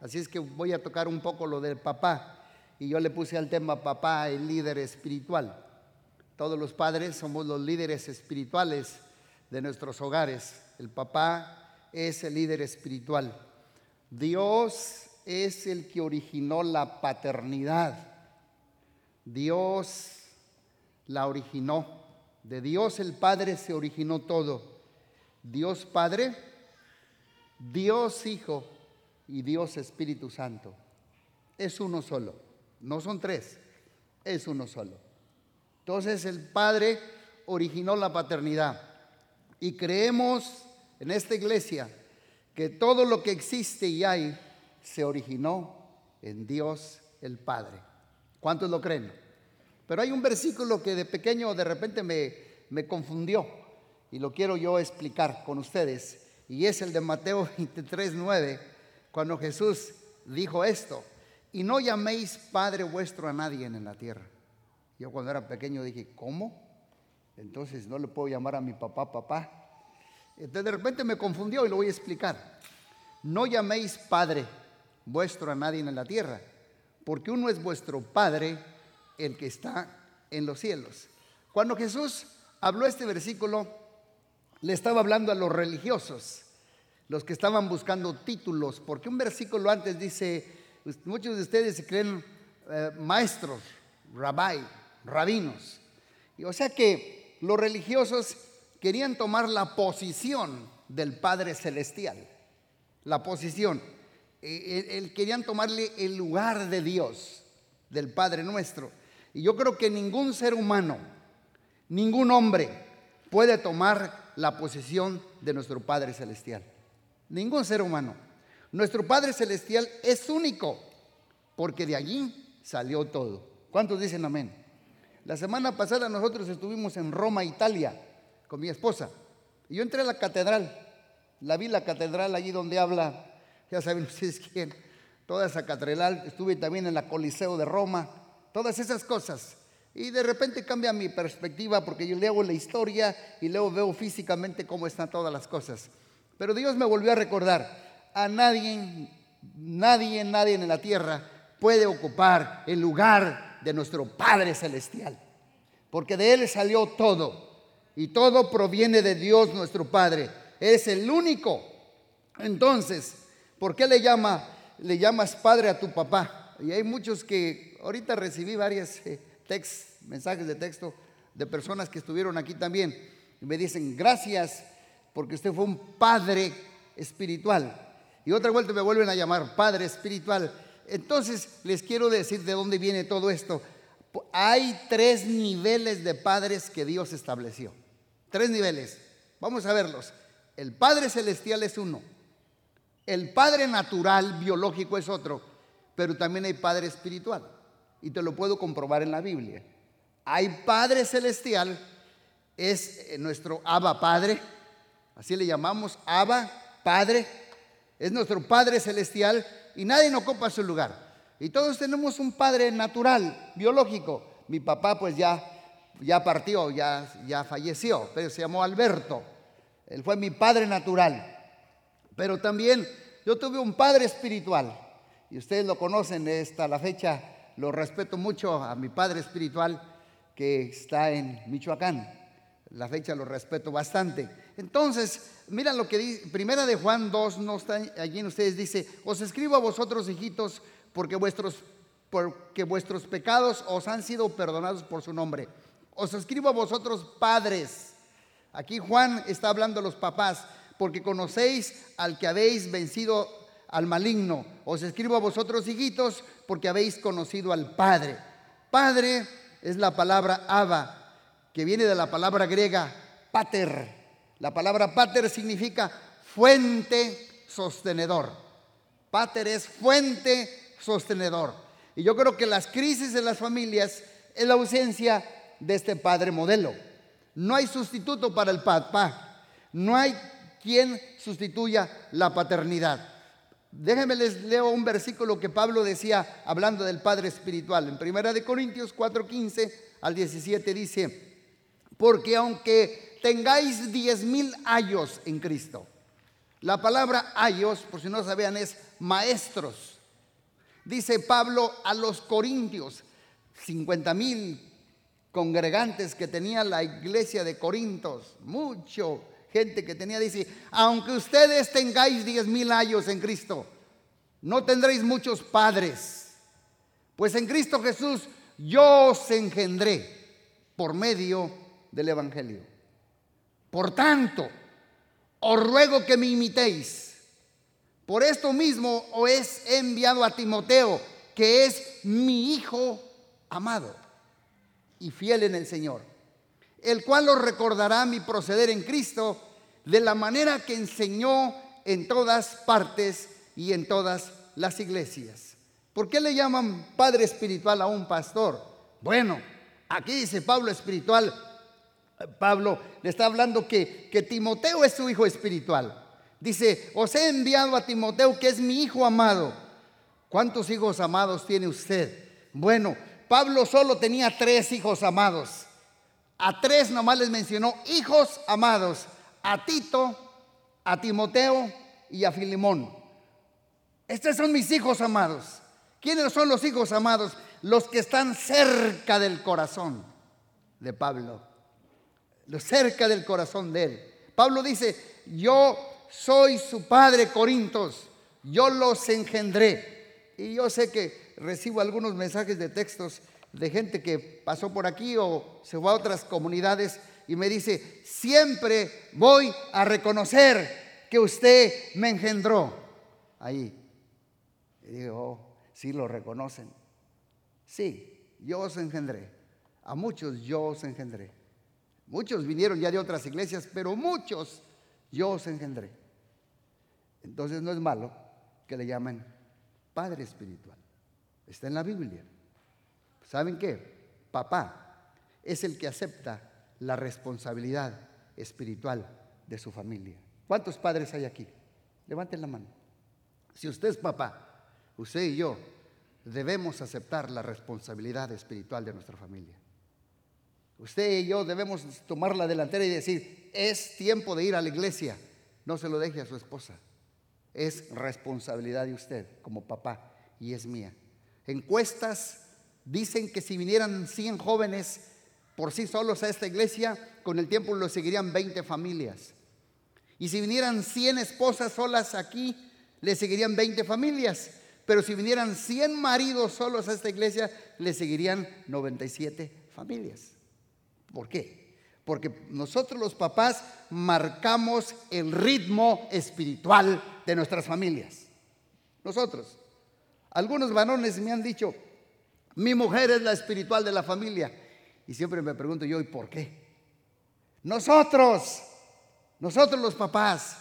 Así es que voy a tocar un poco lo del papá. Y yo le puse al tema papá, el líder espiritual. Todos los padres somos los líderes espirituales de nuestros hogares. El papá es el líder espiritual. Dios es el que originó la paternidad. Dios la originó. De Dios el Padre se originó todo. Dios Padre, Dios Hijo y Dios Espíritu Santo. Es uno solo. No son tres, es uno solo. Entonces el Padre originó la paternidad. Y creemos en esta iglesia que todo lo que existe y hay se originó en Dios el Padre. ¿Cuántos lo creen? Pero hay un versículo que de pequeño de repente me, me confundió y lo quiero yo explicar con ustedes. Y es el de Mateo 23, 9, cuando Jesús dijo esto, y no llaméis Padre vuestro a nadie en la tierra. Yo cuando era pequeño dije, ¿cómo? Entonces no le puedo llamar a mi papá papá. Entonces de repente me confundió y lo voy a explicar. No llaméis Padre vuestro a nadie en la tierra, porque uno es vuestro Padre, el que está en los cielos. Cuando Jesús habló este versículo, le estaba hablando a los religiosos, los que estaban buscando títulos, porque un versículo antes dice, muchos de ustedes se creen eh, maestros, rabbi, rabinos. Y o sea que los religiosos querían tomar la posición del Padre Celestial, la posición. Eh, querían tomarle el lugar de Dios, del Padre nuestro. Y yo creo que ningún ser humano, ningún hombre puede tomar la posición de nuestro Padre Celestial. Ningún ser humano. Nuestro Padre Celestial es único, porque de allí salió todo. ¿Cuántos dicen amén? La semana pasada nosotros estuvimos en Roma, Italia, con mi esposa. Y yo entré a la catedral. La vi la catedral allí donde habla ya saben ustedes quién, toda esa catedral, estuve también en la Coliseo de Roma, todas esas cosas. Y de repente cambia mi perspectiva porque yo leo la historia y luego veo físicamente cómo están todas las cosas. Pero Dios me volvió a recordar, a nadie, nadie, nadie en la tierra puede ocupar el lugar de nuestro Padre Celestial, porque de Él salió todo y todo proviene de Dios nuestro Padre. Es el único. Entonces, ¿Por qué le, llama, le llamas padre a tu papá? Y hay muchos que ahorita recibí varios eh, mensajes de texto de personas que estuvieron aquí también y me dicen gracias porque usted fue un padre espiritual. Y otra vuelta me vuelven a llamar padre espiritual. Entonces les quiero decir de dónde viene todo esto. Hay tres niveles de padres que Dios estableció. Tres niveles. Vamos a verlos. El Padre Celestial es uno. El padre natural, biológico, es otro, pero también hay padre espiritual. Y te lo puedo comprobar en la Biblia. Hay padre celestial, es eh, nuestro Abba Padre, así le llamamos, Abba Padre, es nuestro Padre celestial y nadie no ocupa su lugar. Y todos tenemos un padre natural, biológico. Mi papá pues ya, ya partió, ya, ya falleció, pero se llamó Alberto. Él fue mi padre natural. Pero también yo tuve un padre espiritual, y ustedes lo conocen hasta la fecha, lo respeto mucho a mi padre espiritual que está en Michoacán. La fecha lo respeto bastante. Entonces, miren lo que dice, primera de Juan 2, no está allí en ustedes, dice, os escribo a vosotros, hijitos, porque vuestros, porque vuestros pecados os han sido perdonados por su nombre. Os escribo a vosotros, padres. Aquí Juan está hablando a los papás porque conocéis al que habéis vencido al maligno. Os escribo a vosotros, hijitos, porque habéis conocido al Padre. Padre es la palabra Abba, que viene de la palabra griega pater. La palabra pater significa fuente sostenedor. Pater es fuente sostenedor. Y yo creo que las crisis de las familias es la ausencia de este padre modelo. No hay sustituto para el papá. No hay quien sustituya la paternidad. Déjenme les leo un versículo que Pablo decía hablando del Padre espiritual. En Primera de Corintios 4:15 al 17 dice, "Porque aunque tengáis diez mil años en Cristo." La palabra años, por si no sabían, es maestros. Dice Pablo a los corintios, 50 mil congregantes que tenía la iglesia de Corintios, mucho gente que tenía, dice, aunque ustedes tengáis 10 mil años en Cristo, no tendréis muchos padres, pues en Cristo Jesús yo os engendré por medio del Evangelio. Por tanto, os ruego que me imitéis. Por esto mismo os he enviado a Timoteo, que es mi hijo amado y fiel en el Señor, el cual os recordará mi proceder en Cristo de la manera que enseñó en todas partes y en todas las iglesias. ¿Por qué le llaman padre espiritual a un pastor? Bueno, aquí dice Pablo espiritual. Pablo le está hablando que, que Timoteo es su hijo espiritual. Dice, os he enviado a Timoteo que es mi hijo amado. ¿Cuántos hijos amados tiene usted? Bueno, Pablo solo tenía tres hijos amados. A tres nomás les mencionó hijos amados. A Tito, a Timoteo y a Filimón. Estos son mis hijos amados. ¿Quiénes son los hijos amados? Los que están cerca del corazón de Pablo. Cerca del corazón de él. Pablo dice, yo soy su padre, Corintos. Yo los engendré. Y yo sé que recibo algunos mensajes de textos de gente que pasó por aquí o se fue a otras comunidades y me dice, siempre voy a reconocer que usted me engendró ahí. Y digo, oh, sí lo reconocen. Sí, yo os engendré. A muchos yo os engendré. Muchos vinieron ya de otras iglesias, pero muchos yo os engendré. Entonces no es malo que le llamen Padre Espiritual. Está en la Biblia. ¿Saben qué? Papá es el que acepta la responsabilidad espiritual de su familia. ¿Cuántos padres hay aquí? Levanten la mano. Si usted es papá, usted y yo debemos aceptar la responsabilidad espiritual de nuestra familia. Usted y yo debemos tomar la delantera y decir, es tiempo de ir a la iglesia. No se lo deje a su esposa. Es responsabilidad de usted como papá y es mía. Encuestas dicen que si vinieran 100 jóvenes por sí solos a esta iglesia, con el tiempo lo seguirían 20 familias. Y si vinieran 100 esposas solas aquí, le seguirían 20 familias. Pero si vinieran 100 maridos solos a esta iglesia, le seguirían 97 familias. ¿Por qué? Porque nosotros los papás marcamos el ritmo espiritual de nuestras familias. Nosotros. Algunos varones me han dicho, mi mujer es la espiritual de la familia. Y siempre me pregunto yo, ¿y por qué? Nosotros, nosotros los papás,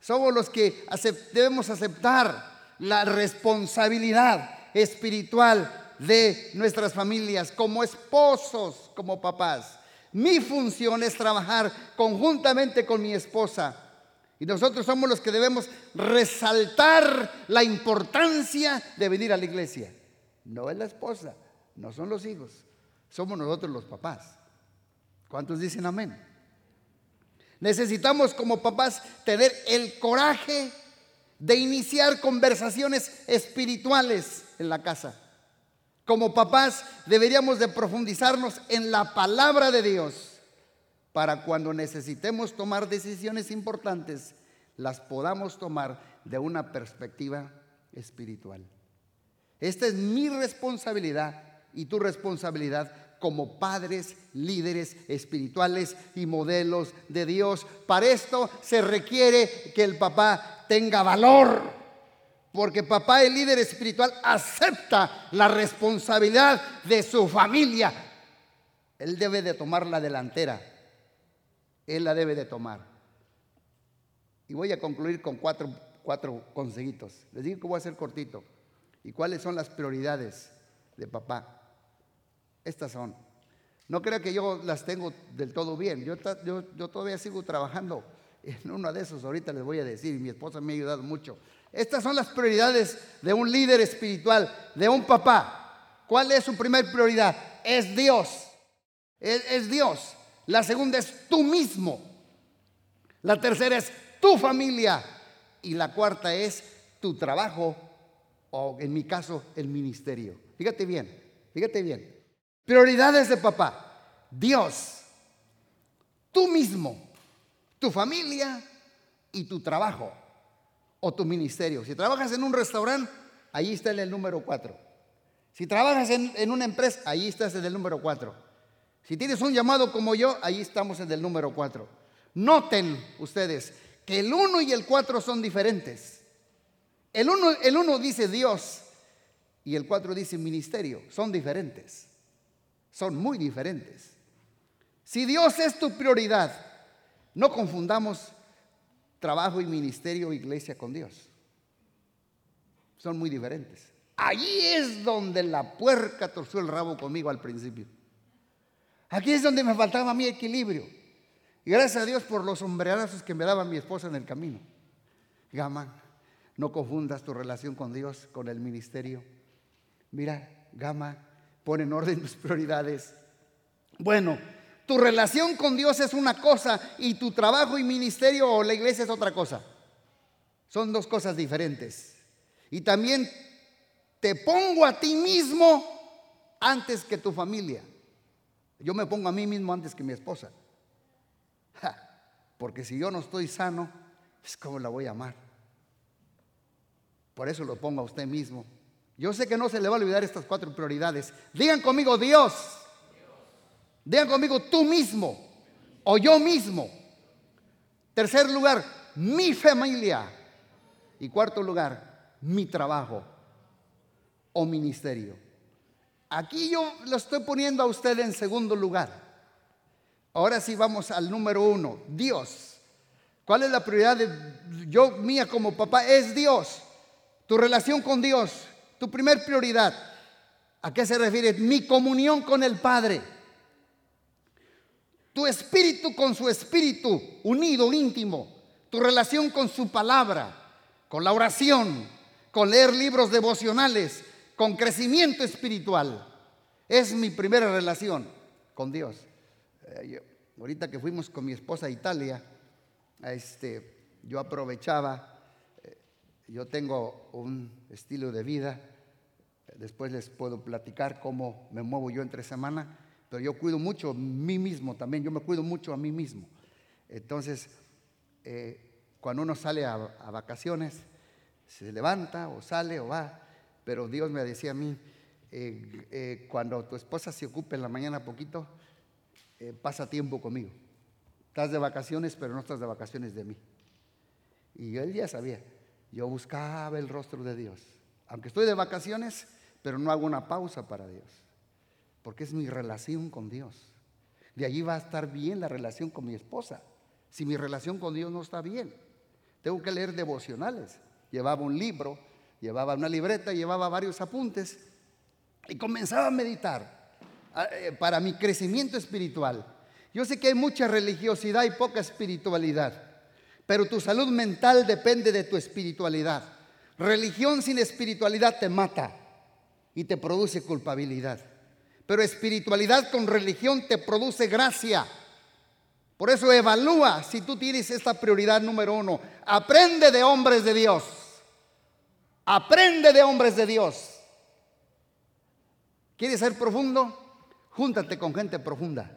somos los que debemos aceptar la responsabilidad espiritual de nuestras familias como esposos, como papás. Mi función es trabajar conjuntamente con mi esposa y nosotros somos los que debemos resaltar la importancia de venir a la iglesia. No es la esposa, no son los hijos, somos nosotros los papás. ¿Cuántos dicen amén? Necesitamos como papás tener el coraje de iniciar conversaciones espirituales en la casa. Como papás deberíamos de profundizarnos en la palabra de Dios para cuando necesitemos tomar decisiones importantes, las podamos tomar de una perspectiva espiritual. Esta es mi responsabilidad y tu responsabilidad como padres, líderes espirituales y modelos de Dios. Para esto se requiere que el papá tenga valor, porque papá, el líder espiritual, acepta la responsabilidad de su familia. Él debe de tomar la delantera él la debe de tomar. Y voy a concluir con cuatro, cuatro consejitos. Les digo que voy a ser cortito. ¿Y cuáles son las prioridades de papá? Estas son. No crea que yo las tengo del todo bien. Yo, yo, todavía sigo trabajando en uno de esos. Ahorita les voy a decir. Mi esposa me ha ayudado mucho. Estas son las prioridades de un líder espiritual, de un papá. ¿Cuál es su primer prioridad? Es Dios. es Dios. La segunda es tú mismo. La tercera es tu familia. Y la cuarta es tu trabajo o en mi caso el ministerio. Fíjate bien, fíjate bien. Prioridades de papá. Dios, tú mismo, tu familia y tu trabajo o tu ministerio. Si trabajas en un restaurante, ahí está en el número cuatro. Si trabajas en, una empresa, ahí estás en el número cuatro. Si tienes un llamado como yo, ahí estamos en el número cuatro. Noten ustedes que el uno y el cuatro son diferentes. El uno, el uno dice Dios y el cuatro dice ministerio. Son diferentes. Son muy diferentes. Si Dios es tu prioridad, no confundamos trabajo y ministerio, iglesia con Dios. Son muy diferentes. Allí es donde la puerca torció el rabo conmigo al principio. Aquí es donde me faltaba mi equilibrio. Y gracias a Dios por los sombrerazos que me daba mi esposa en el camino. Gama, no confundas tu relación con Dios con el ministerio. Mira, Gama, pon en orden tus prioridades. Bueno, tu relación con Dios es una cosa y tu trabajo y ministerio o la iglesia es otra cosa. Son dos cosas diferentes. Y también te pongo a ti mismo antes que tu familia. Yo me pongo a mí mismo antes que mi esposa. porque si yo no estoy sano, pues ¿cómo la voy a amar? Por eso lo pongo a usted mismo. Yo sé que no se le va a olvidar estas cuatro prioridades. Digan conmigo Dios. Digan conmigo tú mismo o yo mismo. Tercer lugar, mi familia. Y cuarto lugar, mi trabajo o ministerio. Aquí yo lo estoy poniendo a usted en segundo lugar. Ahora sí vamos al número uno, Dios. ¿Cuál es la prioridad de yo mía como papá? Es Dios. Tu relación con Dios, tu primer prioridad. ¿A qué se refiere? Mi comunión con el Padre. Tu espíritu con su espíritu, unido, íntimo. Tu relación con su palabra, con la oración, con leer libros devocionales, con crecimiento espiritual. Es mi primera relación con Dios. Eh, ahorita que fuimos con mi esposa a Italia, este, yo aprovechaba, eh, yo tengo un estilo de vida, después les puedo platicar cómo me muevo yo entre semana, pero yo cuido mucho a mí mismo también, yo me cuido mucho a mí mismo. Entonces, eh, cuando uno sale a, vacaciones, se levanta o sale o va, pero Dios me decía a mí, eh, eh, cuando tu esposa se ocupe en la mañana poquito, pasa tiempo conmigo. Estás de vacaciones, pero no estás de vacaciones de mí. Y él ya sabía, yo buscaba el rostro de Dios. Aunque estoy de vacaciones, pero no hago una pausa para Dios. Porque es mi relación con Dios. De allí va a estar bien la relación con mi esposa. Si mi relación con Dios no está bien, tengo que leer devocionales. Llevaba un libro, llevaba una libreta, llevaba varios apuntes y comenzaba a meditar eh, para mi crecimiento espiritual. Yo sé que hay mucha religiosidad y poca espiritualidad, pero tu salud mental depende de tu espiritualidad. Religión sin espiritualidad te mata y te produce culpabilidad. Pero espiritualidad con religión te produce gracia. Por eso evalúa si tú tienes esta prioridad número uno. Aprende de hombres de Dios. Aprende de hombres de Dios. ¿Quieres ser profundo? Júntate con gente profunda.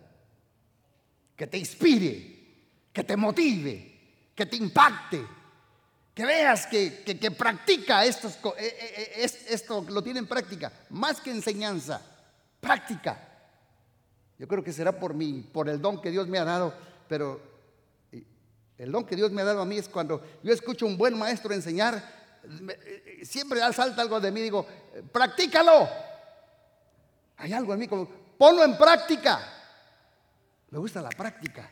Que te inspire, que te motive, que te impacte. Que veas que, que, practica estos, eh, eh, eh, esto, lo tiene en práctica. Más que enseñanza, práctica. Yo creo que será por mí, por el don que Dios me ha dado, pero el don que Dios me ha dado a mí es cuando yo escucho a un buen maestro enseñar, siempre salta algo de mí, digo, practícalo. Hay algo en mí como, ponlo en práctica. Me gusta la práctica.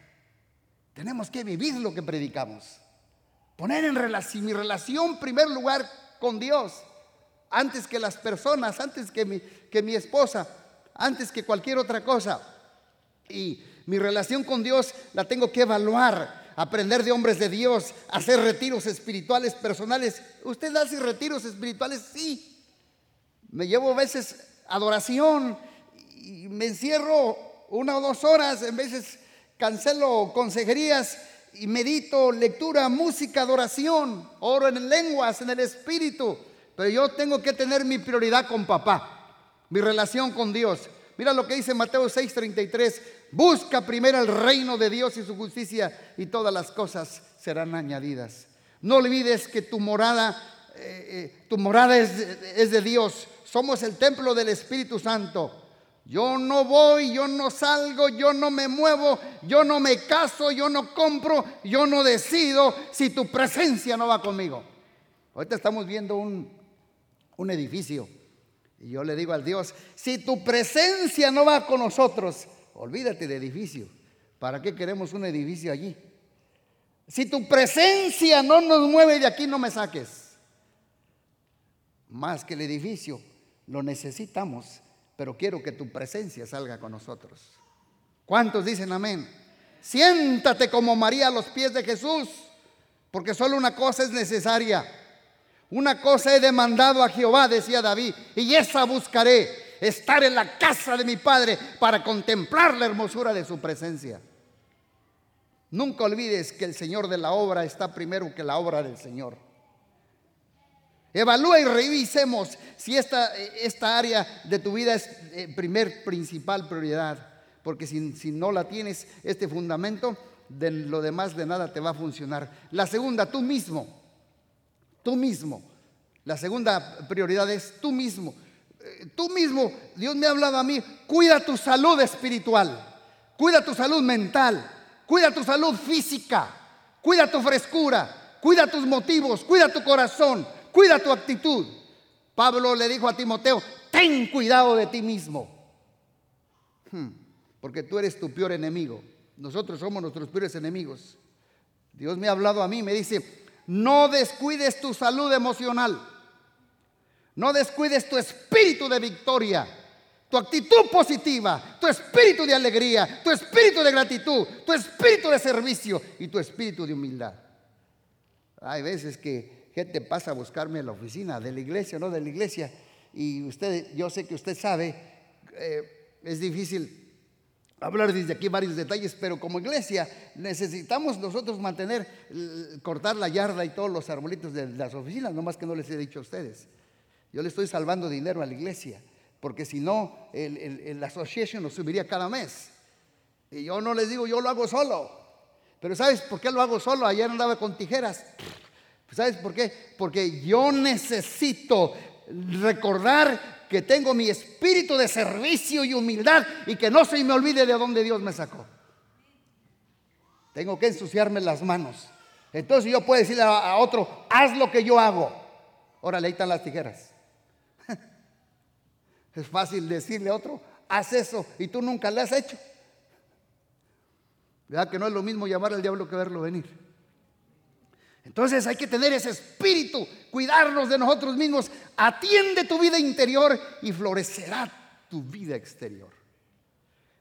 Tenemos que vivir lo que predicamos. Poner en relación, mi relación en primer lugar con Dios, antes que las personas, antes que mi, que mi esposa, antes que cualquier otra cosa. Y mi relación con Dios la tengo que evaluar, aprender de hombres de Dios, hacer retiros espirituales personales. ¿Usted hace retiros espirituales? Sí. Me llevo a veces adoración y me encierro una o dos horas, en veces cancelo consejerías y medito, lectura, música, adoración, oro en lenguas, en el espíritu. Pero yo tengo que tener mi prioridad con papá, mi relación con Dios. Mira lo que dice Mateo 6:33. Busca primero el reino de Dios y su justicia y todas las cosas serán añadidas. No olvides que tu morada, eh, eh, tu morada es, de Dios. Somos el templo del Espíritu Santo. Yo no voy, yo no salgo, yo no me muevo, yo no me caso, yo no compro, yo no decido si tu presencia no va conmigo. Ahorita estamos viendo un, un edificio y yo le digo al Dios, si tu presencia no va con nosotros, olvídate de edificio. ¿Para qué queremos un edificio allí? Si tu presencia no nos mueve de aquí, no me saques. Más que el edificio, lo necesitamos pero quiero que tu presencia salga con nosotros. ¿Cuántos dicen amén? Siéntate como María a los pies de Jesús, porque solo una cosa es necesaria. Una cosa he demandado a Jehová, decía David, y esa buscaré, estar en la casa de mi Padre para contemplar la hermosura de su presencia. Nunca olvides que el Señor de la obra está primero que la obra del Señor. Evalúa y revisemos si esta, esta área de tu vida es eh, primer principal prioridad. Porque si, si no la tienes, este fundamento, de lo demás de nada te va a funcionar. La segunda, tú mismo. Tú mismo. La segunda prioridad es tú mismo. Eh, tú mismo, Dios me ha hablado a mí, cuida tu salud espiritual, cuida tu salud mental, cuida tu salud física, cuida tu frescura, cuida tus motivos, cuida tu corazón, cuida tu actitud. Pablo le dijo a Timoteo, ten cuidado de ti mismo. Hmm, porque tú eres tu peor enemigo. Nosotros somos nuestros peores enemigos. Dios me ha hablado a mí, me dice, no descuides tu salud emocional. No descuides tu espíritu de victoria, tu actitud positiva, tu espíritu de alegría, tu espíritu de gratitud, tu espíritu de servicio y tu espíritu de humildad. Hay veces que gente pasa a buscarme en la oficina de la iglesia, no de la iglesia, y usted, yo sé que usted sabe, eh, es difícil hablar desde aquí varios detalles, pero como iglesia necesitamos nosotros mantener, cortar la yarda y todos los arbolitos de las oficinas, no más que no les he dicho a ustedes. Yo le estoy salvando dinero a la iglesia, porque si no, el, el, association lo subiría cada mes. Y yo no les digo, yo lo hago solo. Pero ¿sabes por qué lo hago solo? Ayer andaba con tijeras. ¿Sabes por qué? Porque yo necesito recordar que tengo mi espíritu de servicio y humildad y que no se me olvide de dónde Dios me sacó. Tengo que ensuciarme las manos. Entonces yo puedo decirle a, otro, haz lo que yo hago. Órale, ahí están las tijeras. Es fácil decirle a otro, haz eso y tú nunca le has hecho. ¿Verdad que no es lo mismo llamar al diablo que verlo venir? Entonces hay que tener ese espíritu, cuidarnos de nosotros mismos. Atiende tu vida interior y florecerá tu vida exterior.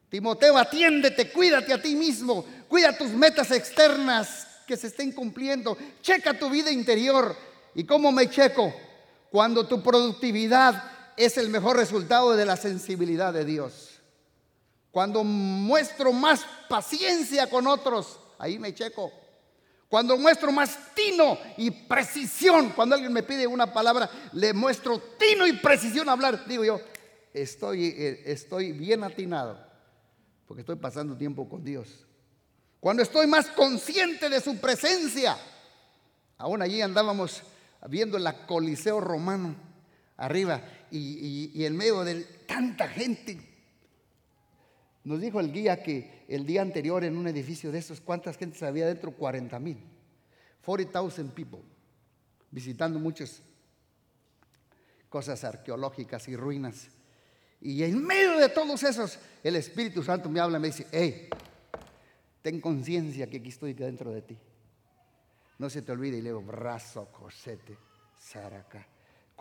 Timoteo, atiéndete, cuídate a ti mismo, cuida tus metas externas que se estén cumpliendo. Checa tu vida interior. ¿Y cómo me checo? Cuando tu productividad es el mejor resultado de la sensibilidad de Dios. Cuando muestro más paciencia con otros, ahí me checo. Cuando muestro más tino y precisión, cuando alguien me pide una palabra, le muestro tino y precisión a hablar, digo yo, estoy, eh, estoy bien atinado, porque estoy pasando tiempo con Dios. Cuando estoy más consciente de su presencia, aún allí andábamos viendo el Coliseo romano arriba y, y en medio de tanta gente nos dijo el guía que el día anterior en un edificio de esos, ¿cuántas gentes había dentro? 40 mil. 40,000 people visitando muchas cosas arqueológicas y ruinas. Y en medio de todos esos, el Espíritu Santo me habla y me dice, hey, ten conciencia que aquí estoy dentro de ti. No se te olvide y le digo, brazo, cosete, saraca.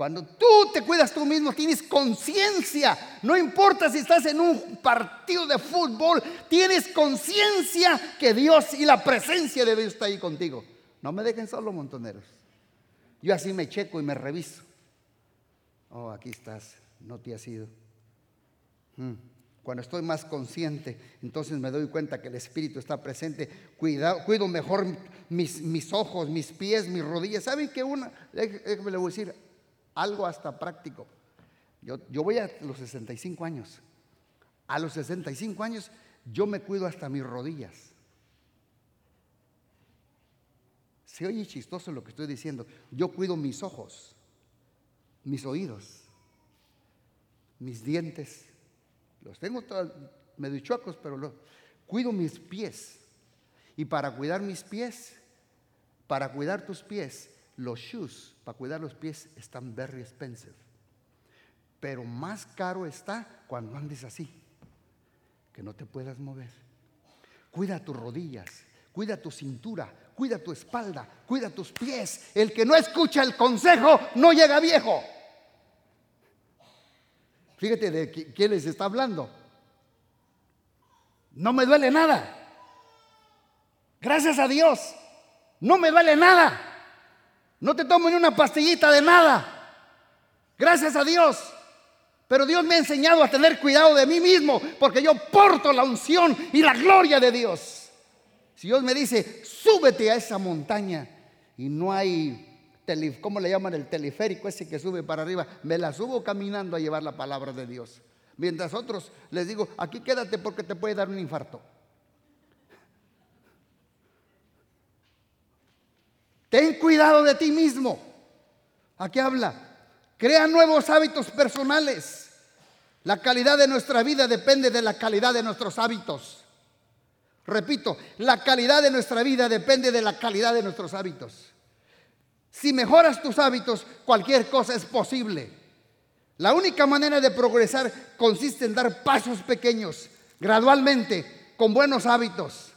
Cuando tú te cuidas tú mismo, tienes conciencia. No importa si estás en un partido de fútbol, tienes conciencia que Dios y la presencia de Dios está ahí contigo. No me dejen solo, montoneros. Yo así me checo y me reviso. Oh, aquí estás, no te has ido. Hmm. Cuando estoy más consciente, entonces me doy cuenta que el Espíritu está presente. cuido mejor mis, ojos, mis pies, mis rodillas. ¿Saben qué una? Déjame le voy a decir algo hasta práctico. Yo, yo voy a los 65 años. A los 65 años yo me cuido hasta mis rodillas. Se oye chistoso lo que estoy diciendo. Yo cuido mis ojos, mis oídos, mis dientes. Los tengo todos medio chuecos, pero lo, cuido mis pies. Y para cuidar mis pies, para cuidar tus pies, los shoes, para cuidar los pies, están very expensive. Pero más caro está cuando andes así, que no te puedas mover. Cuida tus rodillas, cuida tu cintura, cuida tu espalda, cuida tus pies. El que no escucha el consejo no llega viejo. Fíjate de quién les está hablando. No me duele nada. Gracias a Dios. No me duele nada. No te tomo ni una pastillita de nada. Gracias a Dios. Pero Dios me ha enseñado a tener cuidado de mí mismo porque yo porto la unción y la gloria de Dios. Si Dios me dice, súbete a esa montaña y no hay, ¿cómo le llaman el teleférico ese que sube para arriba? Me la subo caminando a llevar la palabra de Dios. Mientras otros les digo, aquí quédate porque te puede dar un infarto. Ten cuidado de ti mismo. Aquí habla. Crea nuevos hábitos personales. La calidad de nuestra vida depende de la calidad de nuestros hábitos. Repito, la calidad de nuestra vida depende de la calidad de nuestros hábitos. Si mejoras tus hábitos, cualquier cosa es posible. La única manera de progresar consiste en dar pasos pequeños, gradualmente, con buenos hábitos.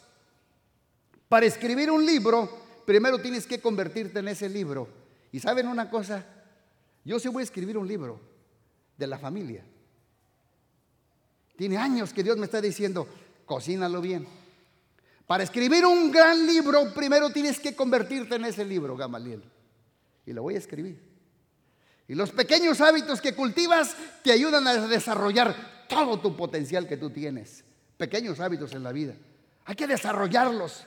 Para escribir un libro, primero tienes que convertirte en ese libro. Y saben una cosa, yo sí voy a escribir un libro de la familia. Tiene años que Dios me está diciendo, cocínalo bien para escribir un gran libro, primero tienes que convertirte en ese libro, Gamaliel. Y lo voy a escribir. Y los pequeños hábitos que cultivas te ayudan a desarrollar todo tu potencial que tú tienes. Pequeños hábitos en la vida. Hay que desarrollarlos.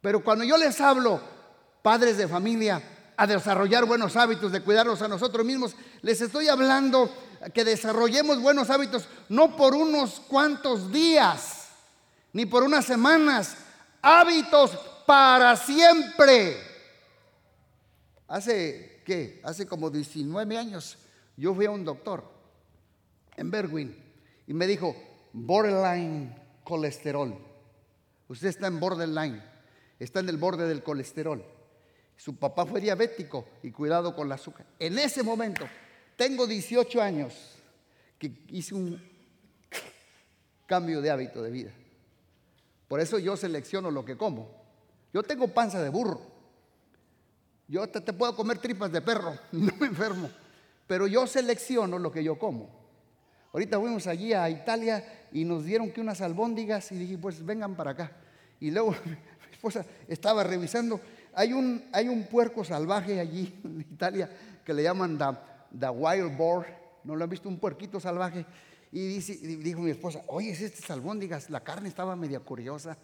Pero cuando yo les hablo, padres de familia, a desarrollar buenos hábitos, de cuidarlos a nosotros mismos, les estoy hablando que desarrollemos buenos hábitos no por unos cuantos días ni por unas semanas, hábitos para siempre. Hace, ¿qué? Hace como 19 años yo fui a un doctor en Berwin y me dijo, borderline colesterol. Usted está en borderline, está en el borde del colesterol. Su papá fue diabético y cuidado con el azúcar. En ese momento, tengo 18 años que hice un cambio de hábito de vida. Por eso yo selecciono lo que como. Yo tengo panza de burro. Yo te, puedo comer tripas de perro, no me enfermo. Pero yo selecciono lo que yo como. Ahorita fuimos allí a Italia y nos dieron que unas albóndigas y dije, pues vengan para acá. Y luego mi esposa estaba revisando. Hay un, hay un puerco salvaje allí en Italia que le llaman the, wild boar. ¿No lo han visto? Un puerquito salvaje. Y, dijo mi esposa, oye, es este albóndigas, la carne estaba media curiosa.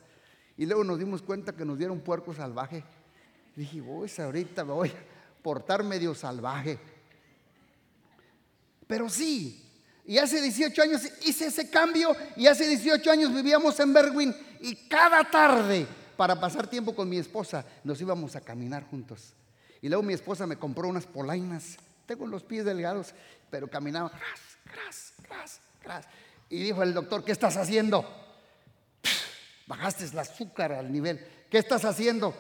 Y luego nos dimos cuenta que nos dieron puerco salvaje. dije, pues ahorita me voy a portar medio salvaje. Pero sí, y hace 18 años hice ese cambio y hace 18 años vivíamos en Berwin y cada tarde para pasar tiempo con mi esposa nos íbamos a caminar juntos. Y luego mi esposa me compró unas polainas. Tengo los pies delgados, pero caminaba gras, gras, gras, y dijo el doctor, ¿qué estás haciendo? Bajaste el azúcar al nivel. ¿Qué estás haciendo?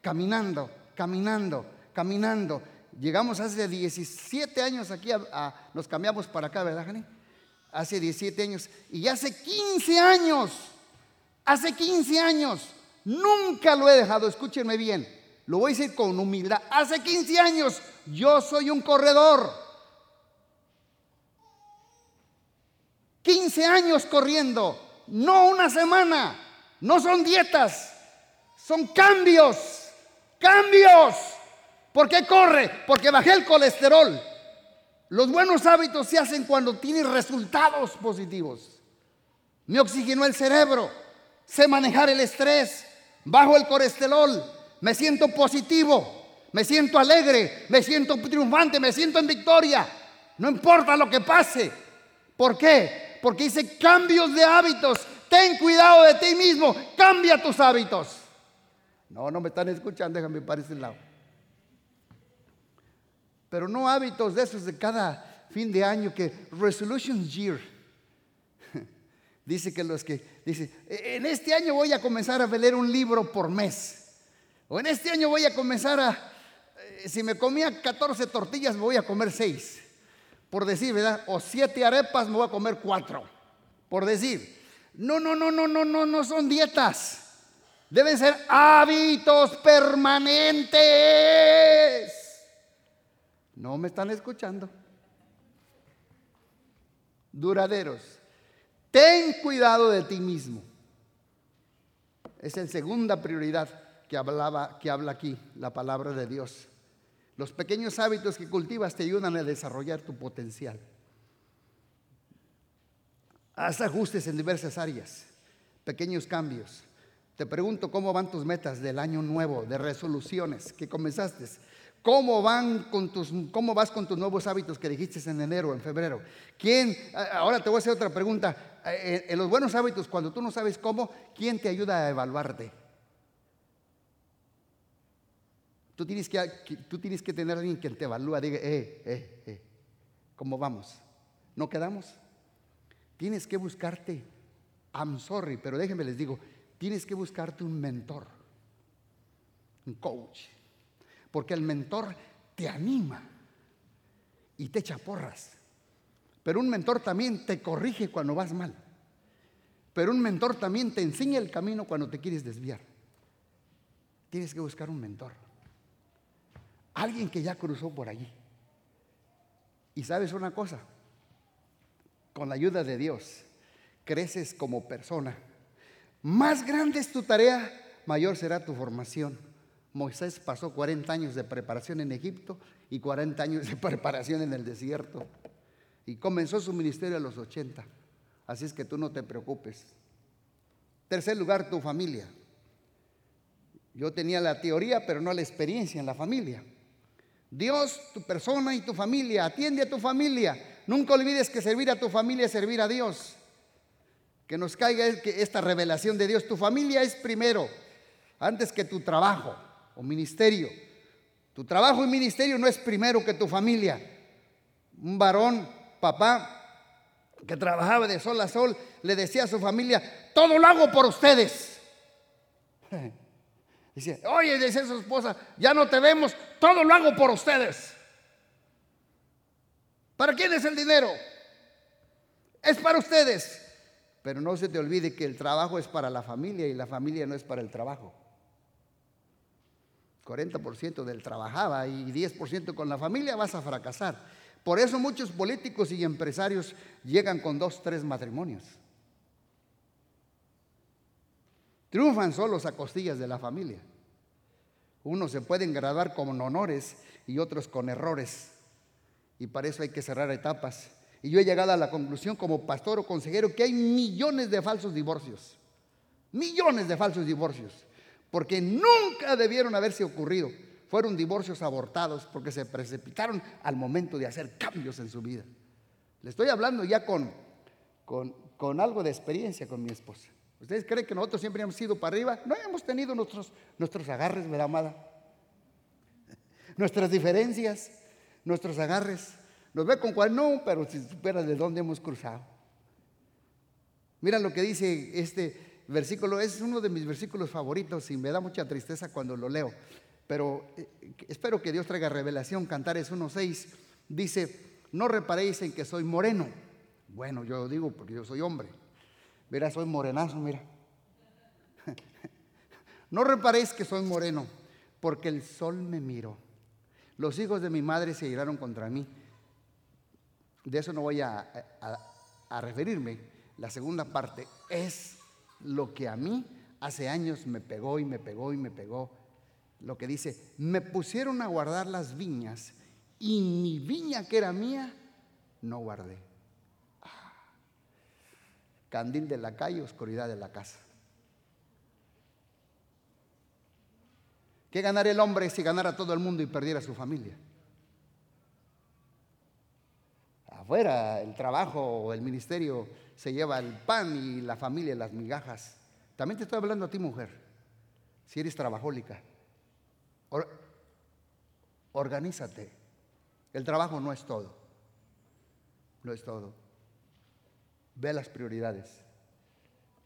Caminando, caminando, caminando. Llegamos hace 17 años aquí, nos cambiamos para acá, ¿verdad, Jani? Hace 17 años. Y hace 15 años, hace 15 años, nunca lo he dejado, escúchenme bien, lo voy a decir con humildad. Hace 15 años yo soy un corredor. 15 años corriendo, no una semana, no son dietas, son cambios, cambios. ¿Por qué corre? Porque bajé el colesterol. Los buenos hábitos se hacen cuando tienes resultados positivos. me oxigenó el cerebro, sé manejar el estrés, bajo el colesterol, me siento positivo, me siento alegre, me siento triunfante, me siento en victoria. No importa lo que pase. ¿Por qué? Porque dice cambios de hábitos. Ten cuidado de ti mismo, cambia tus hábitos. No, no me están escuchando, déjame para ese lado. Pero no hábitos de esos de cada fin de año que resolutions year. Dice que los que, dice, e, en este año voy a comenzar a leer un libro por mes. O en este año voy a comenzar a, eh, si me comía 14 tortillas, me voy a comer 6. Por decir, ¿verdad? O 7 arepas, me voy a comer 4. Por decir. No, no, no, no, no, no, no son dietas. Deben ser hábitos permanentes. No me están escuchando. Duraderos. Ten cuidado de ti mismo. Es la segunda prioridad que, que habla aquí la palabra de Dios. Los pequeños hábitos que cultivas te ayudan a desarrollar tu potencial. Haz ajustes en diversas áreas, pequeños cambios. Te pregunto cómo van tus metas del año nuevo, de resoluciones que comenzaste. ¿Cómo, van con tus, ¿Cómo vas con tus nuevos hábitos que dijiste en enero, en febrero? ¿Quién? Ahora te voy a hacer otra pregunta. En los buenos hábitos, cuando tú no sabes cómo, ¿quién te ayuda a evaluarte? Tú tienes que, tú tienes que tener a alguien que te evalúa, diga, eh, eh, eh, ¿cómo vamos? ¿No quedamos? Tienes que buscarte, I'm sorry, pero déjenme les digo, tienes que buscarte un mentor, un coach, porque el mentor te anima y te echa porras. Pero un mentor también te corrige cuando vas mal. Pero un mentor también te enseña el camino cuando te quieres desviar. Tienes que buscar un mentor. Alguien que ya cruzó por allí. Y sabes una cosa, con la ayuda de Dios, creces como persona. Más grande es tu tarea, mayor será tu formación. Moisés pasó 40 años de preparación en Egipto y 40 años de preparación en el desierto y comenzó su ministerio a los 80. Así es que tú no te preocupes. Tercer lugar, tu familia. Yo tenía la teoría, pero no la experiencia en la familia. Dios, tu persona y tu familia. Atiende a tu familia. Nunca olvides que servir a tu familia es servir a Dios. Que nos caiga esta revelación de Dios. Tu familia es primero, antes que tu trabajo o ministerio. Tu trabajo y ministerio no es primero que tu familia. Un varón papá, que trabajaba de sol a sol, le decía a su familia, todo lo hago por ustedes. Dice, oye, decía su esposa, ya no te vemos, todo lo hago por ustedes. ¿Para quién es el dinero? Es para ustedes. Pero no se te olvide que el trabajo es para la familia y la familia no es para el trabajo. 40% del trabajaba y 10% con la familia vas a fracasar. Por eso muchos políticos y empresarios llegan con dos, tres matrimonios. Triunfan solos a costillas de la familia. Unos se pueden graduar con honores y otros con errores. Y para eso hay que cerrar etapas. Y yo he llegado a la conclusión como pastor o consejero que hay millones de falsos divorcios. Millones de falsos divorcios. Porque nunca debieron haberse ocurrido fueron divorcios abortados porque se precipitaron al momento de hacer cambios en su vida. Le estoy hablando ya con, con, algo de experiencia con mi esposa. ¿Ustedes creen que nosotros siempre hemos ido para arriba? No hemos tenido nuestros, nuestros agarres, ¿verdad, amada? Nuestras diferencias, nuestros agarres. Nos ve con cual no, pero si supera de dónde hemos cruzado. Mira lo que dice este versículo, es uno de mis versículos favoritos y me da mucha tristeza cuando lo leo pero eh, espero que Dios traiga revelación. Cantares 1.6 dice, no reparéis en que soy moreno. Bueno, yo digo porque yo soy hombre. Mira, soy morenazo, mira. no reparéis que soy moreno, porque el sol me miró. Los hijos de mi madre se iraron contra mí. De eso no voy a, a referirme. La segunda parte es lo que a mí hace años me pegó y me pegó y me pegó lo que dice, me pusieron a guardar las viñas y mi viña que era mía, no guardé. Candil de la calle, oscuridad de la casa. ¿Qué ganaría el hombre si ganara todo el mundo y perdiera su familia? Afuera el trabajo o el ministerio se lleva el pan y la familia las migajas. También te estoy hablando a ti, mujer, si eres trabajólica. organízate. El trabajo no es todo. No es todo. Ve las prioridades.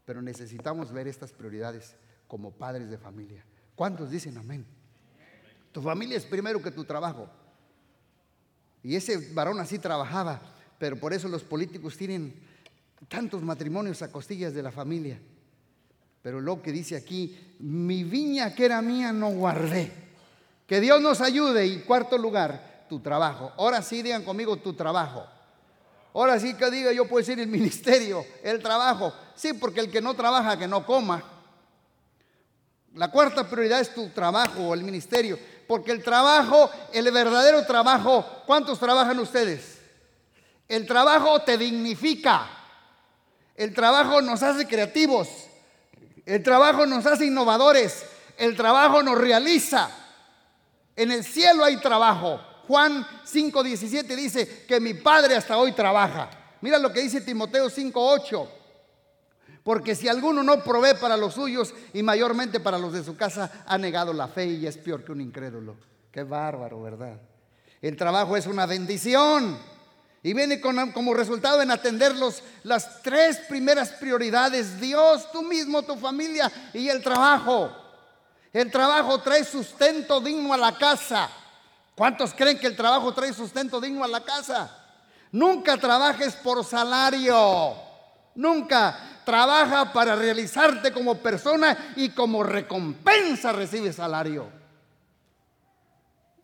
Pero necesitamos ver estas prioridades como padres de familia. ¿Cuántos dicen amén? Tu familia es primero que tu trabajo. Y ese varón así trabajaba, pero por eso los políticos tienen tantos matrimonios a costillas de la familia. Pero lo que dice aquí, mi viña que era mía no guardé. Que Dios nos ayude. Y cuarto lugar, tu trabajo. Ahora sí digan conmigo tu trabajo. Ahora sí que diga yo puedo decir el ministerio, el trabajo. Sí, porque el que no trabaja, que no coma. La cuarta prioridad es tu trabajo o el ministerio. Porque el trabajo, el verdadero trabajo, ¿cuántos trabajan ustedes? El trabajo te dignifica. El trabajo nos hace creativos. El trabajo nos hace innovadores. El trabajo nos realiza. En el cielo hay trabajo. Juan 5:17 dice que mi Padre hasta hoy trabaja. Mira lo que dice Timoteo 5:8. Porque si alguno no provee para los suyos y mayormente para los de su casa, ha negado la fe y es peor que un incrédulo. Qué bárbaro, ¿verdad? El trabajo es una bendición y viene como resultado en atender las tres primeras prioridades, Dios, tú mismo, tu familia y el trabajo. El trabajo trae sustento digno a la casa. ¿Cuántos creen que el trabajo trae sustento digno a la casa? Nunca trabajes por salario. Nunca trabaja para realizarte como persona y como recompensa recibe salario.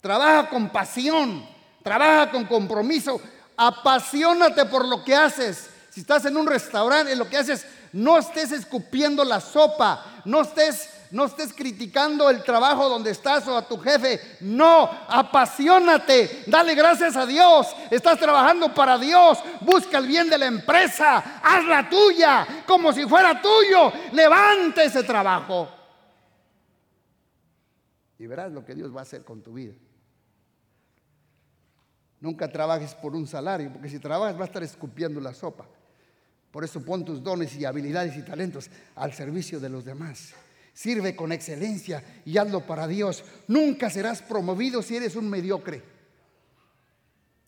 Trabaja con pasión, trabaja con compromiso, apasionate por lo que haces. Si estás en un restaurante, en lo que haces, no estés escupiendo la sopa, no estés no estés criticando el trabajo donde estás o a tu jefe. No, apasionate. Dale gracias a Dios. Estás trabajando para Dios. Busca el bien de la empresa. Haz la tuya como si fuera tuyo. Levante ese trabajo. Y verás lo que Dios va a hacer con tu vida. Nunca trabajes por un salario, porque si trabajas vas a estar escupiendo la sopa. Por eso pon tus dones y habilidades y talentos al servicio de los demás. Sirve con excelencia y hazlo para Dios. Nunca serás promovido si eres un mediocre.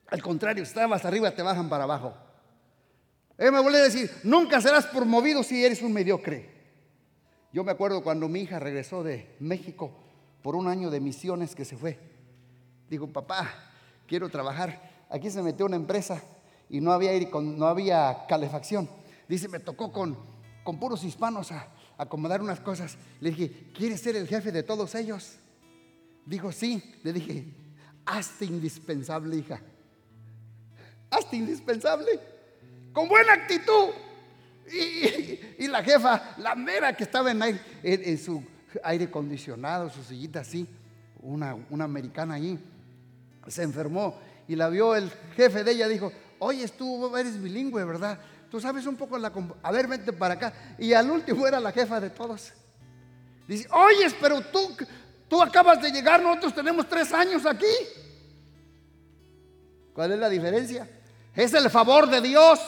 Al contrario, si estabas arriba, te bajan para abajo. Él me vuelve a decir, nunca serás promovido si eres un mediocre. Yo me acuerdo cuando mi hija regresó de México por un año de misiones que se fue. Digo, papá, quiero trabajar. Aquí se metió una empresa y no había, no había calefacción. Dice, me tocó con, con puros hispanos a, acomodar unas cosas. Le dije, ¿quieres ser el jefe de todos ellos? Dijo, sí. Le dije, hazte indispensable, hija. Hazte indispensable. Con buena actitud. Y, la jefa, la mera que estaba en, en, su aire acondicionado, su sillita así, una, una americana allí, se enfermó y la vio el jefe de ella, dijo, oye, tú eres bilingüe, ¿verdad? Tú sabes un poco la... A ver, vente para acá. Y al último era la jefa de todos. Dice, oye, pero tú, tú acabas de llegar, nosotros tenemos tres años aquí. ¿Cuál es la diferencia? Es el favor de Dios.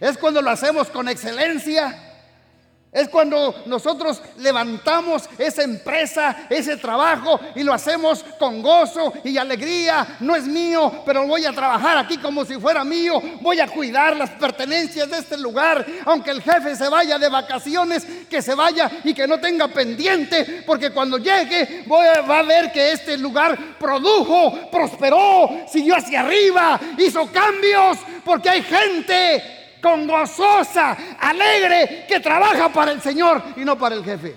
Es cuando lo hacemos con excelencia. Es cuando nosotros levantamos esa empresa, ese trabajo y lo hacemos con gozo y alegría. No es mío, pero voy a trabajar aquí como si fuera mío. Voy a cuidar las pertenencias de este lugar. Aunque el jefe se vaya de vacaciones, que se vaya y que no tenga pendiente, porque cuando llegue va a ver que este lugar produjo, prosperó, siguió hacia arriba, hizo cambios, porque hay gente con gozosa, alegre, que trabaja para el Señor y no para el jefe.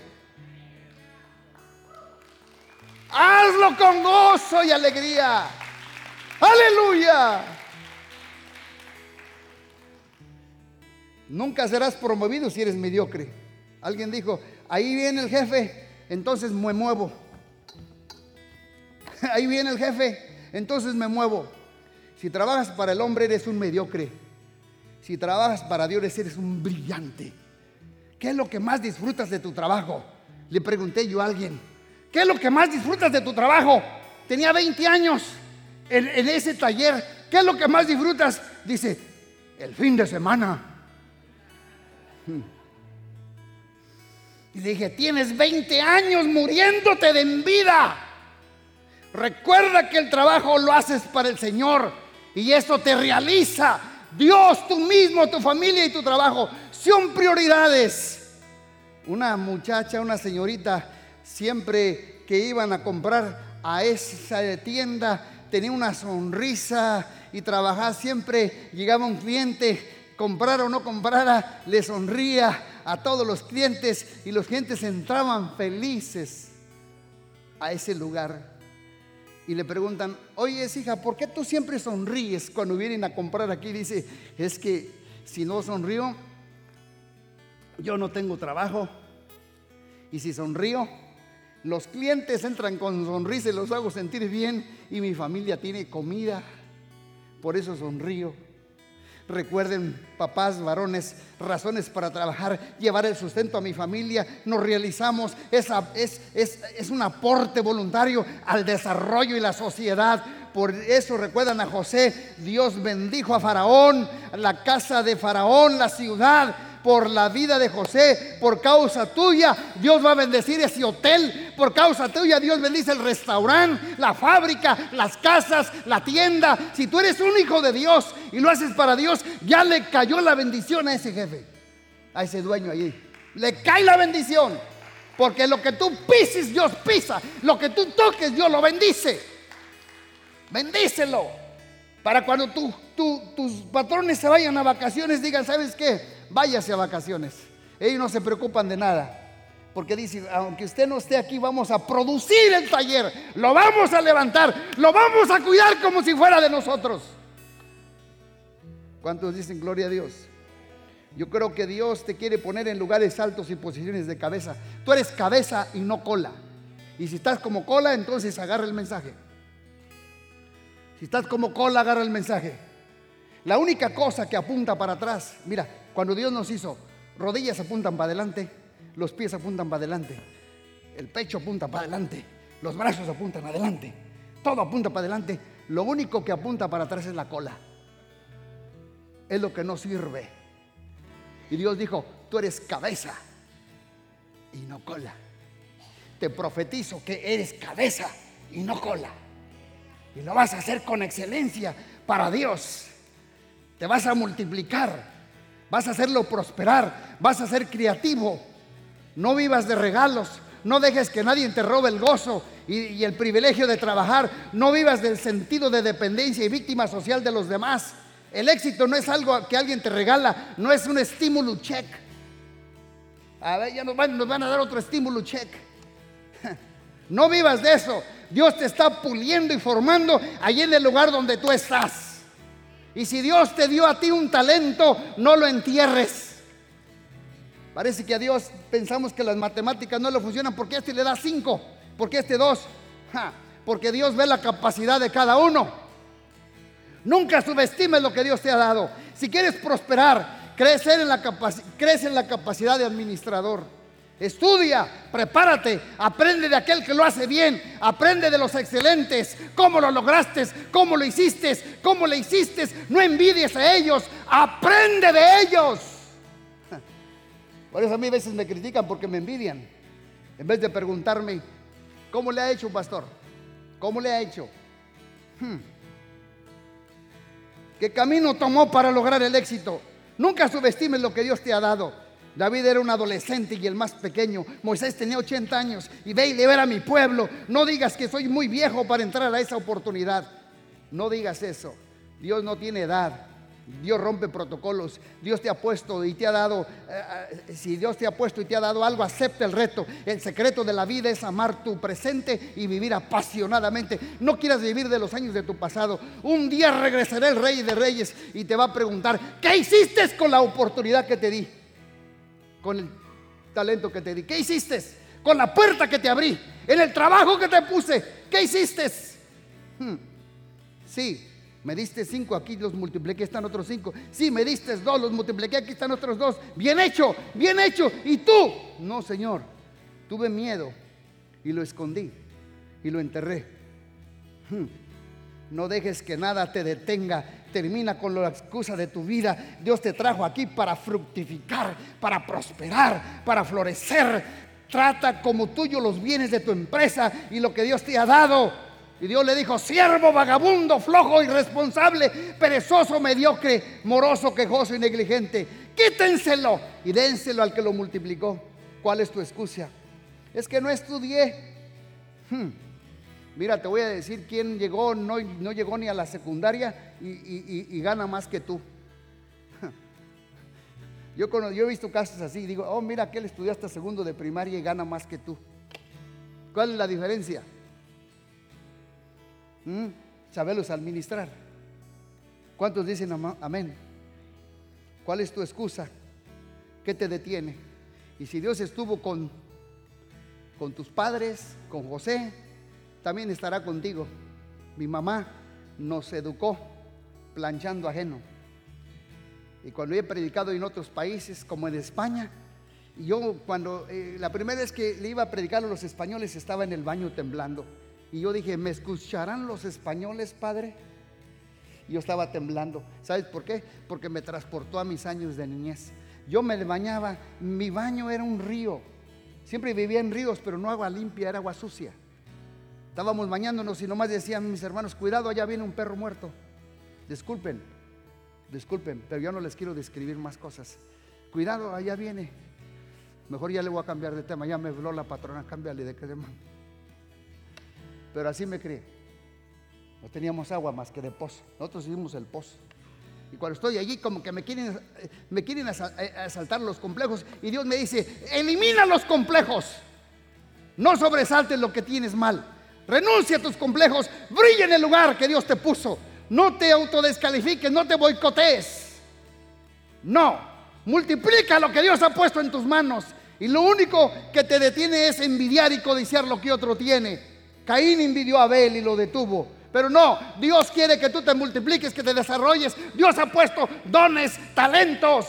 Hazlo con gozo y alegría. Aleluya. Nunca serás promovido si eres mediocre. Alguien dijo, ahí viene el jefe, entonces me muevo. Ahí viene el jefe, entonces me muevo. Si trabajas para el hombre eres un mediocre. Si trabajas para Dios, eres un brillante. ¿Qué es lo que más disfrutas de tu trabajo? Le pregunté yo a alguien. ¿Qué es lo que más disfrutas de tu trabajo? Tenía 20 años en, ese taller. ¿Qué es lo que más disfrutas? Dice, el fin de semana. Y dije, tienes 20 años muriéndote de vida. Recuerda que el trabajo lo haces para el Señor y eso te realiza. Dios, tú mismo, tu familia y tu trabajo son prioridades. Una muchacha, una señorita, siempre que iban a comprar a esa tienda, tenía una sonrisa y trabajaba siempre, llegaba un cliente, comprara o no comprara, le sonría a todos los clientes y los clientes entraban felices a ese lugar. Y le preguntan, oye hija, ¿por qué tú siempre sonríes cuando vienen a comprar aquí? Dice, es que si no sonrío, yo no tengo trabajo. Y si sonrío, los clientes entran con sonrisa y los hago sentir bien y mi familia tiene comida. Por eso sonrío. Recuerden, papás, varones, razones para trabajar, llevar el sustento a mi familia. Nos realizamos, esa, es, es, es un aporte voluntario al desarrollo y la sociedad. Por eso recuerdan a José, Dios bendijo a Faraón, la casa de Faraón, la ciudad por la vida de José, por causa tuya, Dios va a bendecir ese hotel, por causa tuya, Dios bendice el restaurante, la fábrica, las casas, la tienda. Si tú eres un hijo de Dios y lo haces para Dios, ya le cayó la bendición a ese jefe, a ese dueño allí. Le cae la bendición, porque lo que tú pises, Dios pisa, lo que tú toques, Dios lo bendice. Bendícelo. Para cuando tus patrones se vayan a vacaciones, digan, ¿sabes qué? Váyase a vacaciones. Ellos no se preocupan de nada. Porque dice, aunque usted no esté aquí, vamos a producir el taller, lo vamos a levantar, lo vamos a cuidar como si fuera de nosotros. ¿Cuántos dicen gloria a Dios? Yo creo que Dios te quiere poner en lugares altos y posiciones de cabeza. Tú eres cabeza y no cola. Y si estás como cola, entonces agarra el mensaje. Si estás como cola, agarra el mensaje. La única cosa que apunta para atrás, mira, cuando Dios nos hizo, rodillas apuntan para adelante, los pies apuntan para adelante, el pecho apunta para adelante, los brazos apuntan adelante, todo apunta para adelante. Lo único que apunta para atrás es la cola. Es lo que no sirve. Y Dios dijo, tú eres cabeza y no cola. Te profetizo que eres cabeza y no cola. Y lo vas a hacer con excelencia para Dios. Te vas a multiplicar vas a hacerlo prosperar, vas a ser creativo. No vivas de regalos, no dejes que nadie te robe el gozo y, el privilegio de trabajar, no vivas del sentido de dependencia y víctima social de los demás. El éxito no es algo que alguien te regala, no es un estímulo check. A ver, ya nos van, a dar otro estímulo check. No vivas de eso. Dios te está puliendo y formando allí en el lugar donde tú estás. Y si Dios te dio a ti un talento, no lo entierres. Parece que a Dios pensamos que las matemáticas no le funcionan porque este le da cinco, porque este dos. porque Dios ve la capacidad de cada uno. Nunca subestimes lo que Dios te ha dado. Si quieres prosperar, crecer en la crece en la capacidad de administrador. Estudia, prepárate, aprende de aquel que lo hace bien, aprende de los excelentes, cómo lo lograste, cómo lo hiciste, cómo le hiciste, no envidies a ellos, aprende de ellos. Por eso a mí a veces me critican porque me envidian, en vez de preguntarme, ¿cómo le ha hecho, pastor? ¿Cómo le ha hecho? Hmm. ¿Qué camino tomó para lograr el éxito? Nunca subestimes lo que Dios te ha dado. David era un adolescente y el más pequeño. Moisés tenía 80 años y ve y ver a mi pueblo. No digas que soy muy viejo para entrar a esa oportunidad. No digas eso. Dios no tiene edad. Dios rompe protocolos. Dios te ha puesto y te ha dado, eh, eh, si Dios te ha puesto y te ha dado algo, acepta el reto. El secreto de la vida es amar tu presente y vivir apasionadamente. No quieras vivir de los años de tu pasado. Un día regresará el rey de reyes y te va a preguntar, ¿qué hiciste con la oportunidad que te di? Con el talento que te di? ¿Qué hiciste? Con la puerta que te abrí, en el trabajo que te puse, ¿qué hiciste? Hmm. Sí, Me diste cinco, aquí los multipliqué, están otros cinco. Sí, me diste dos, los multipliqué, aquí están otros dos. Bien hecho, bien hecho. ¿Y tú? No, Señor. Tuve miedo y lo escondí y lo enterré. Hmm. No dejes que nada te detenga. Termina con la excusa de tu vida. Dios te trajo aquí para fructificar, para prosperar, para florecer. Trata como tuyo los bienes de tu empresa y lo que Dios te ha dado. Y Dios le dijo, siervo, vagabundo, flojo, irresponsable, perezoso, mediocre, moroso, quejoso y negligente. Quítenselo y dénselo al que lo multiplicó. ¿Cuál es tu excusa? Es que no estudié. Hmm. Mira, te voy a decir quién llegó, no, no llegó ni a la secundaria y, gana más que tú. Yo, yo he visto casos así, digo, oh, mira, que él estudió hasta segundo de primaria y gana más que tú. ¿Cuál es la diferencia? ¿Mm? Saberlos administrar. ¿Cuántos dicen amén? ¿Cuál es tu excusa? ¿Qué te detiene? Y si Dios estuvo con, con tus padres, con José, también estará contigo. Mi mamá nos educó planchando ajeno. Y cuando he predicado en otros países, como en España, yo cuando eh, la primera vez que le iba a predicar a los españoles estaba en el baño temblando. Y yo dije, ¿me escucharán los españoles, Padre? Y yo estaba temblando. ¿Sabes por qué? Porque me transportó a mis años de niñez. Yo me bañaba, mi baño era un río. Siempre vivía en ríos, pero no agua limpia, era agua sucia. Estábamos bañándonos y nomás decían mis hermanos, cuidado, allá viene un perro muerto. Disculpen, disculpen, pero yo no les quiero describir más cosas. Cuidado, allá viene. Mejor ya le voy a cambiar de tema, ya me habló la patrona, cámbiale de qué tema. Pero así me crié. No teníamos agua más que de pozo. Nosotros hicimos el pozo. Y cuando estoy allí, como que me quieren, me quieren eh, asaltar los complejos. Y Dios me dice: Elimina los complejos. No sobresaltes lo que tienes mal. Renuncia a tus complejos. Brilla en el lugar que Dios te puso. No te autodescalifiques, no te boicotees. No. Multiplica lo que Dios ha puesto en tus manos. Y lo único que te detiene es envidiar y codiciar lo que otro tiene. Caín envidió a Abel y lo detuvo. Pero no, Dios quiere que tú te multipliques, que te desarrolles. Dios ha puesto dones, talentos.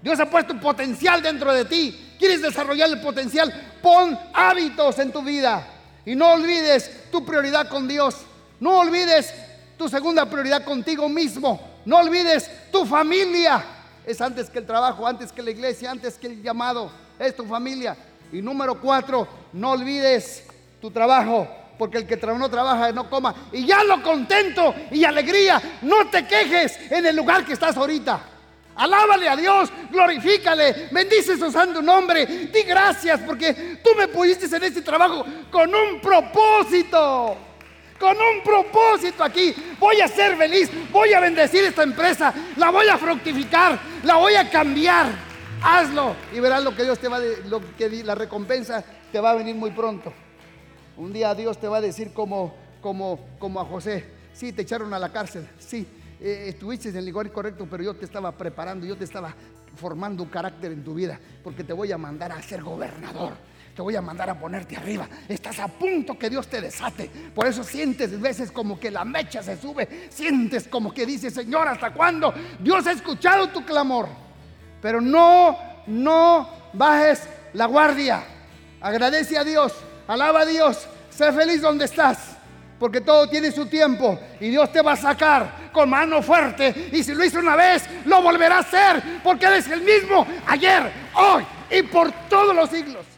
Dios ha puesto potencial dentro de ti. ¿Quieres desarrollar el potencial? Pon hábitos en tu vida. Y no olvides tu prioridad con Dios. No olvides tu segunda prioridad contigo mismo. No olvides tu familia. Es antes que el trabajo, antes que la iglesia, antes que el llamado. Es tu familia. Y número cuatro, no olvides tu trabajo porque el que no trabaja no coma. Y ya lo contento y alegría, no te quejes en el lugar que estás ahorita. Alábale a Dios, glorifícale, bendice su santo nombre, di gracias porque tú me pusiste en este trabajo con un propósito, con un propósito aquí. Voy a ser feliz, voy a bendecir esta empresa, la voy a fructificar, la voy a cambiar. Hazlo y verás lo que Dios te va, lo que la recompensa te va a venir muy pronto. Un día Dios te va a decir como, como, como a José, sí, te echaron a la cárcel, sí, eh, estuviste en el lugar correcto, pero yo te estaba preparando, yo te estaba formando carácter en tu vida, porque te voy a mandar a ser gobernador. Te voy a mandar a ponerte arriba. Estás a punto que Dios te desate. Por eso sientes veces como que la mecha se sube. Sientes como que dices, Señor, ¿hasta cuándo? Dios ha escuchado tu clamor. Pero no, no bajes la guardia. Agradece a Dios Alaba a Dios. Sé feliz donde estás. Porque todo tiene su tiempo. Y Dios te va a sacar con mano fuerte. Y si lo hizo una vez, lo volverá a hacer. Porque eres el mismo ayer, hoy y por todos los siglos.